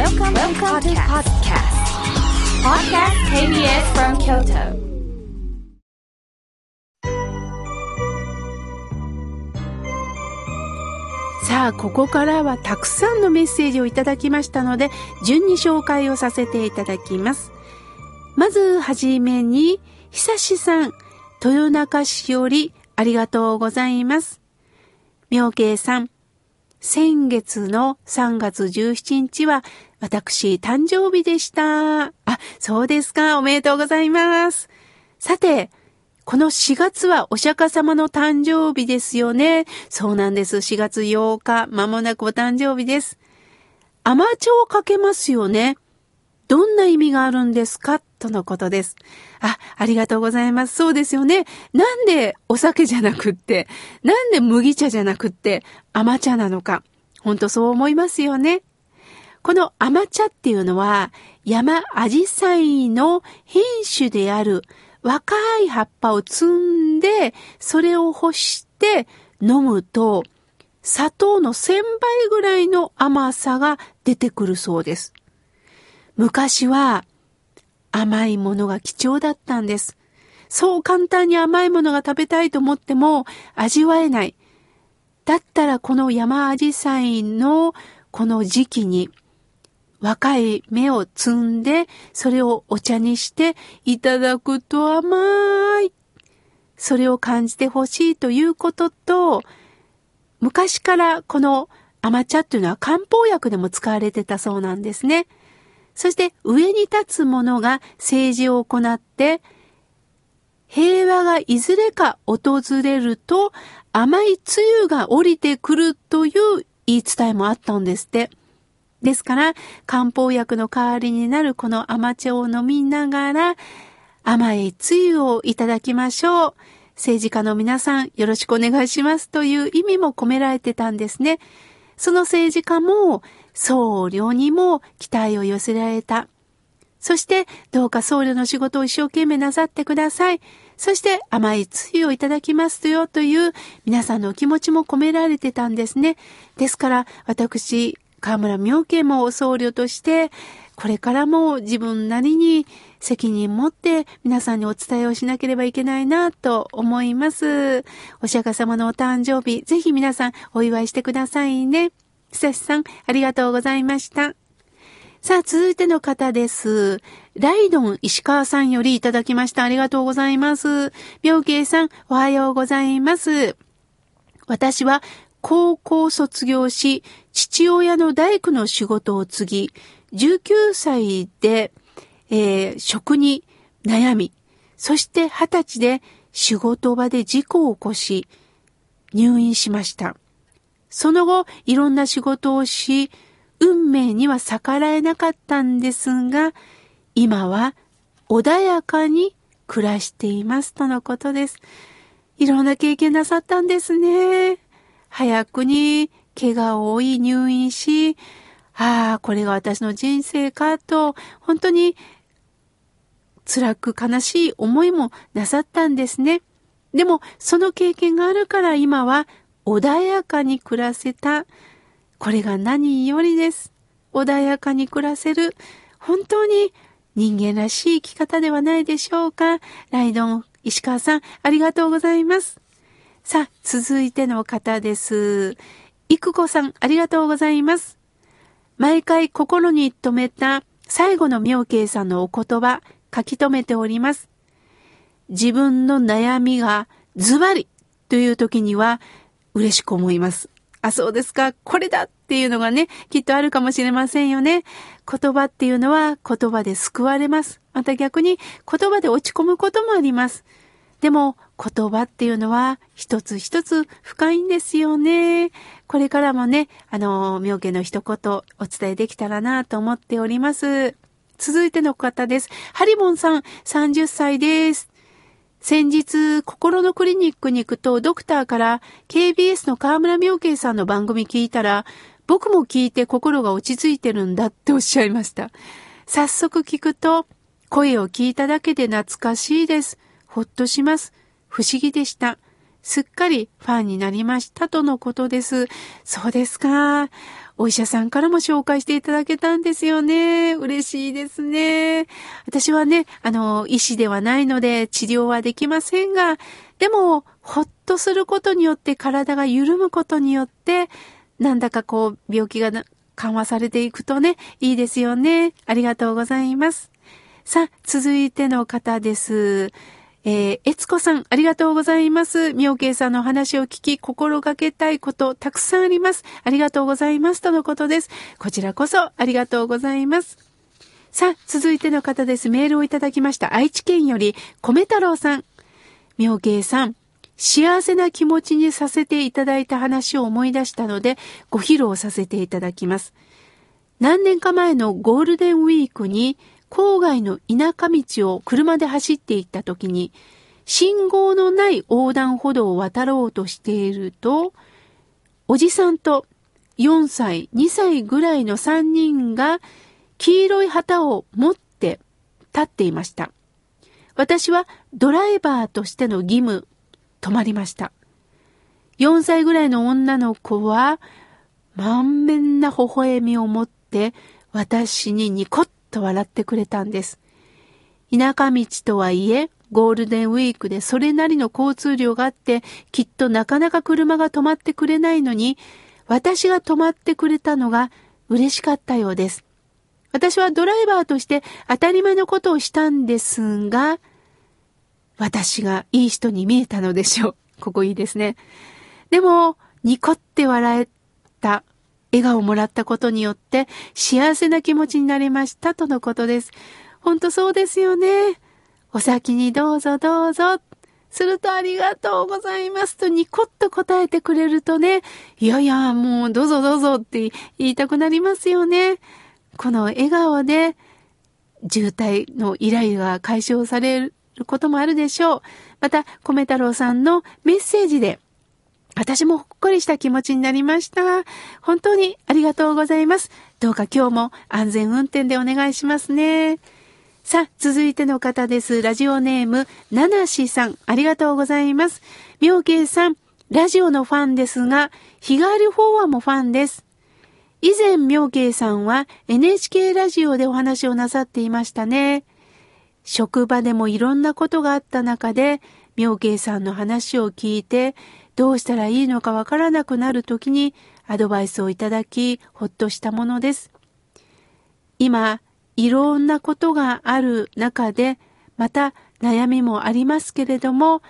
Welcome, Welcome to podcast. Podcast KBS from Kyoto. さあ、ここからはたくさんのメッセージをいただきましたので、順に紹介をさせていただきます。まず、はじめに、久しさん、豊中市よりありがとうございます。妙慶さん、先月の3月17日は、私、誕生日でした。あ、そうですか。おめでとうございます。さて、この4月はお釈迦様の誕生日ですよね。そうなんです。4月8日、まもなくお誕生日です。甘茶をかけますよね。どんな意味があるんですか？とのことです。あ、ありがとうございます。そうですよね。なんでお酒じゃなくって、なんで麦茶じゃなくって甘茶なのか。ほんとそう思いますよね。この甘茶っていうのは山アジサイの品種である若い葉っぱを摘んで、それを干して飲むと、砂糖の1000倍ぐらいの甘さが出てくるそうです。昔は甘いものが貴重だったんです。そう簡単に甘いものが食べたいと思っても味わえない。だったらこの山アジサイのこの時期に若い芽を摘んで、それをお茶にしていただくと甘い。それを感じてほしいということと、昔からこの甘茶っていうのは漢方薬でも使われてたそうなんですね。そして上に立つものが政治を行って、平和がいずれか訪れると甘いつゆが降りてくるという言い伝えもあったんですって。ですから、漢方薬の代わりになるこの甘茶を飲みながら、甘いつゆをいただきましょう。政治家の皆さん、よろしくお願いしますという意味も込められてたんですね。その政治家も、僧侶にも期待を寄せられた。そして、どうか僧侶の仕事を一生懸命なさってください。そして、甘いつゆをいただきますよという皆さんのお気持ちも込められてたんですね。ですから、私、河村明慶も僧侶として、これからも自分なりに責任持って皆さんにお伝えをしなければいけないなと思います。お釈迦様のお誕生日、ぜひ皆さんお祝いしてくださいね。久しさん、ありがとうございました。さあ、続いての方です。ライドン石川さんよりいただきました。ありがとうございます。妙慶さん、おはようございます。私は高校卒業し、父親の大工の仕事を継ぎ、19歳で、えー職に悩み、そして20歳で仕事場で事故を起こし、入院しました。その後、いろんな仕事をし、運命には逆らえなかったんですが、今は穏やかに暮らしていますとのことです。いろんな経験なさったんですね。早くに怪我を負い入院し、ああ、これが私の人生かと、本当に辛く悲しい思いもなさったんですね。でも、その経験があるから今は穏やかに暮らせた。これが何よりです。穏やかに暮らせる。本当に人間らしい生き方ではないでしょうか。ライドン、石川さん、ありがとうございます。さあ、続いての方です。いくこさん、ありがとうございます。毎回心に留めた最後の妙慶さんのお言葉、書き留めております。自分の悩みがズバリという時には嬉しく思います。あ、そうですか。これだっていうのがね、きっとあるかもしれませんよね。言葉っていうのは言葉で救われます。また逆に言葉で落ち込むこともあります。でも言葉っていうのは一つ一つ深いんですよね。これからもね、あの、妙家の一言お伝えできたらなと思っております。続いての方です。ハリボンさん、30歳です。先日、心のクリニックに行くと、ドクターから KBS の河村明慶さんの番組聞いたら、僕も聞いて心が落ち着いてるんだっておっしゃいました。早速聞くと、声を聞いただけで懐かしいです。ほっとします。不思議でした。すっかりファンになりましたとのことです。そうですか。お医者さんからも紹介していただけたんですよね。嬉しいですね。私はね、あの、医師ではないので治療はできませんが、でも、ほっとすることによって体が緩むことによって、なんだかこう、病気が緩和されていくとね、いいですよね。ありがとうございます。さあ、続いての方です。えー、えつこさん、ありがとうございます。みおけいさんのお話を聞き、心がけたいこと、たくさんあります。ありがとうございます。とのことです。こちらこそ、ありがとうございます。さあ、続いての方です。メールをいただきました。愛知県より、米太郎さん。みおけいさん、幸せな気持ちにさせていただいた話を思い出したので、ご披露させていただきます。何年か前のゴールデンウィークに、郊外の田舎道を車で走っていった時に、信号のない横断歩道を渡ろうとしていると、おじさんと4歳、2歳ぐらいの3人が黄色い旗を持って立っていました。私はドライバーとしての義務、止まりました。4歳ぐらいの女の子は満面な微笑みを持って私にニコッと笑ってくれたんです。田舎道とはいえ、ゴールデンウィークでそれなりの交通量があって、きっとなかなか車が止まってくれないのに、私が止まってくれたのが嬉しかったようです。私はドライバーとして当たり前のことをしたんですが、私がいい人に見えたのでしょう。ここいいですね。でも、ニコって笑えた笑顔をもらったことによって幸せな気持ちになりましたとのことです。ほんとそうですよね。お先にどうぞどうぞ。するとありがとうございますとニコッと答えてくれるとね、いやいや、もうどうぞどうぞって言いたくなりますよね。この笑顔で渋滞の依頼が解消されることもあるでしょう。また、米太郎さんのメッセージで私もほっこりした気持ちになりました。本当にありがとうございます。どうか今日も安全運転でお願いしますね。さあ、続いての方です。ラジオネーム、ナナシさん、ありがとうございます。妙慶さん、ラジオのファンですが、日帰りフォアもファンです。以前、妙慶さんは NHK ラジオでお話をなさっていましたね。職場でもいろんなことがあった中で、妙慶さんの話を聞いて、どうしたらいいのかわからなくなる時にアドバイスをいただき、ほっとしたものです。今、いろんなことがある中で、また悩みもありますけれども、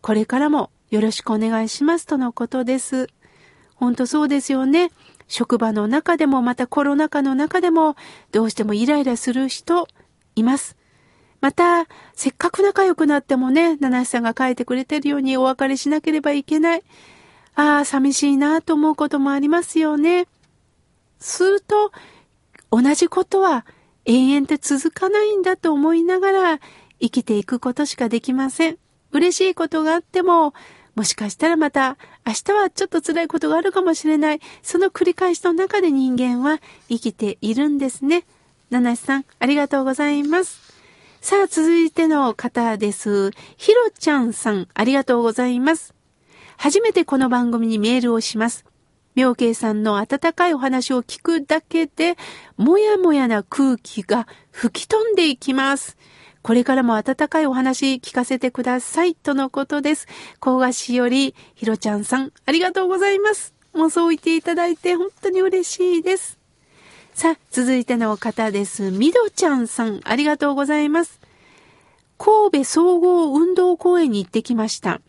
これからもよろしくお願いしますとのことです。本当そうですよね。職場の中でもまたコロナ禍の中でもどうしてもイライラする人います。また、せっかく仲良くなってもね、七瀬さんが書いてくれてるようにお別れしなければいけない。ああ、寂しいなと思うこともありますよね。すると、同じことは永遠って続かないんだと思いながら生きていくことしかできません。嬉しいことがあっても、もしかしたらまた明日はちょっと辛いことがあるかもしれない。その繰り返しの中で人間は生きているんですね。七瀬さん、ありがとうございます。さあ、続いての方です。ひろちゃんさん、ありがとうございます。初めてこの番組にメールをします。妙慶さんの温かいお話を聞くだけで、もやもやな空気が吹き飛んでいきます。これからも温かいお話聞かせてください。とのことです。高賀市より、ひろちゃんさん、ありがとうございます。もうそう言っていただいて本当に嬉しいです。さあ、続いての方です。みどちゃんさん、ありがとうございます。神戸総合運動公園に行ってきました。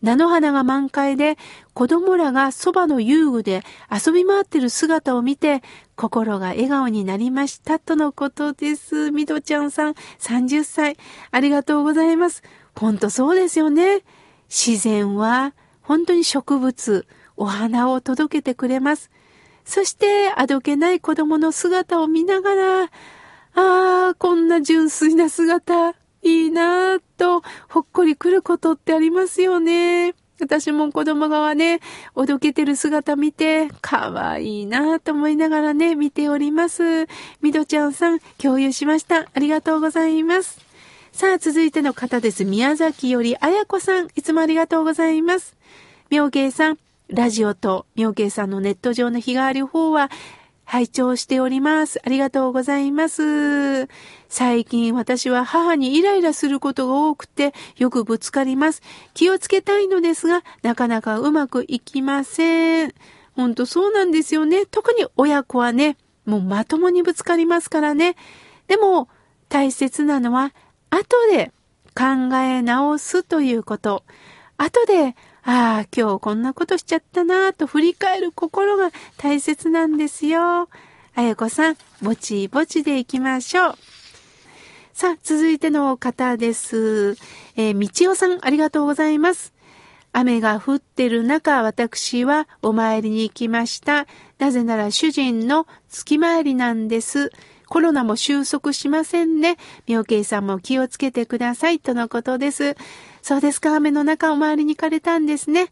菜の花が満開で子供らがそばの遊具で遊び回ってる姿を見て心が笑顔になりましたとのことです。みどちゃんさん30歳ありがとうございます。ほんとそうですよね。自然は本当に植物、お花を届けてくれます。そしてあどけない子供の姿を見ながら、ああ、こんな純粋な姿、いいなぁと、ほっこり来ることってありますよね。私も子供がね、おどけてる姿見て、かわいいなぁと思いながらね、見ております。みどちゃんさん、共有しました。ありがとうございます。さあ、続いての方です。宮崎よりあやこさん、いつもありがとうございます。妙慶さん、ラジオと妙慶さんのネット上の日替わり方は拝聴しております。ありがとうございます。最近私は母にイライラすることが多くてよくぶつかります。気をつけたいのですが、なかなかうまくいきません。ほんとそうなんですよね。特に親子はね、もうまともにぶつかりますからね。でも、大切なのは、後で考え直すということ。後でああ、今日こんなことしちゃったなぁと振り返る心が大切なんですよ。あやこさん、ぼちぼちでいきましょう。さあ、続いての方です。えー、みちおさん、ありがとうございます。雨が降ってる中、私はお参りに行きました。なぜなら主人の月参りなんです。コロナも収束しませんね。妙慶さんも気をつけてください。とのことです。そうですか、雨の中お参りに行かれたんですね。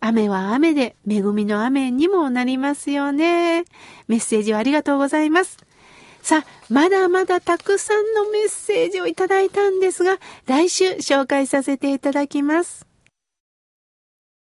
雨は雨で、恵みの雨にもなりますよね。メッセージをありがとうございます。さあ、まだまだたくさんのメッセージをいただいたんですが、来週紹介させていただきます。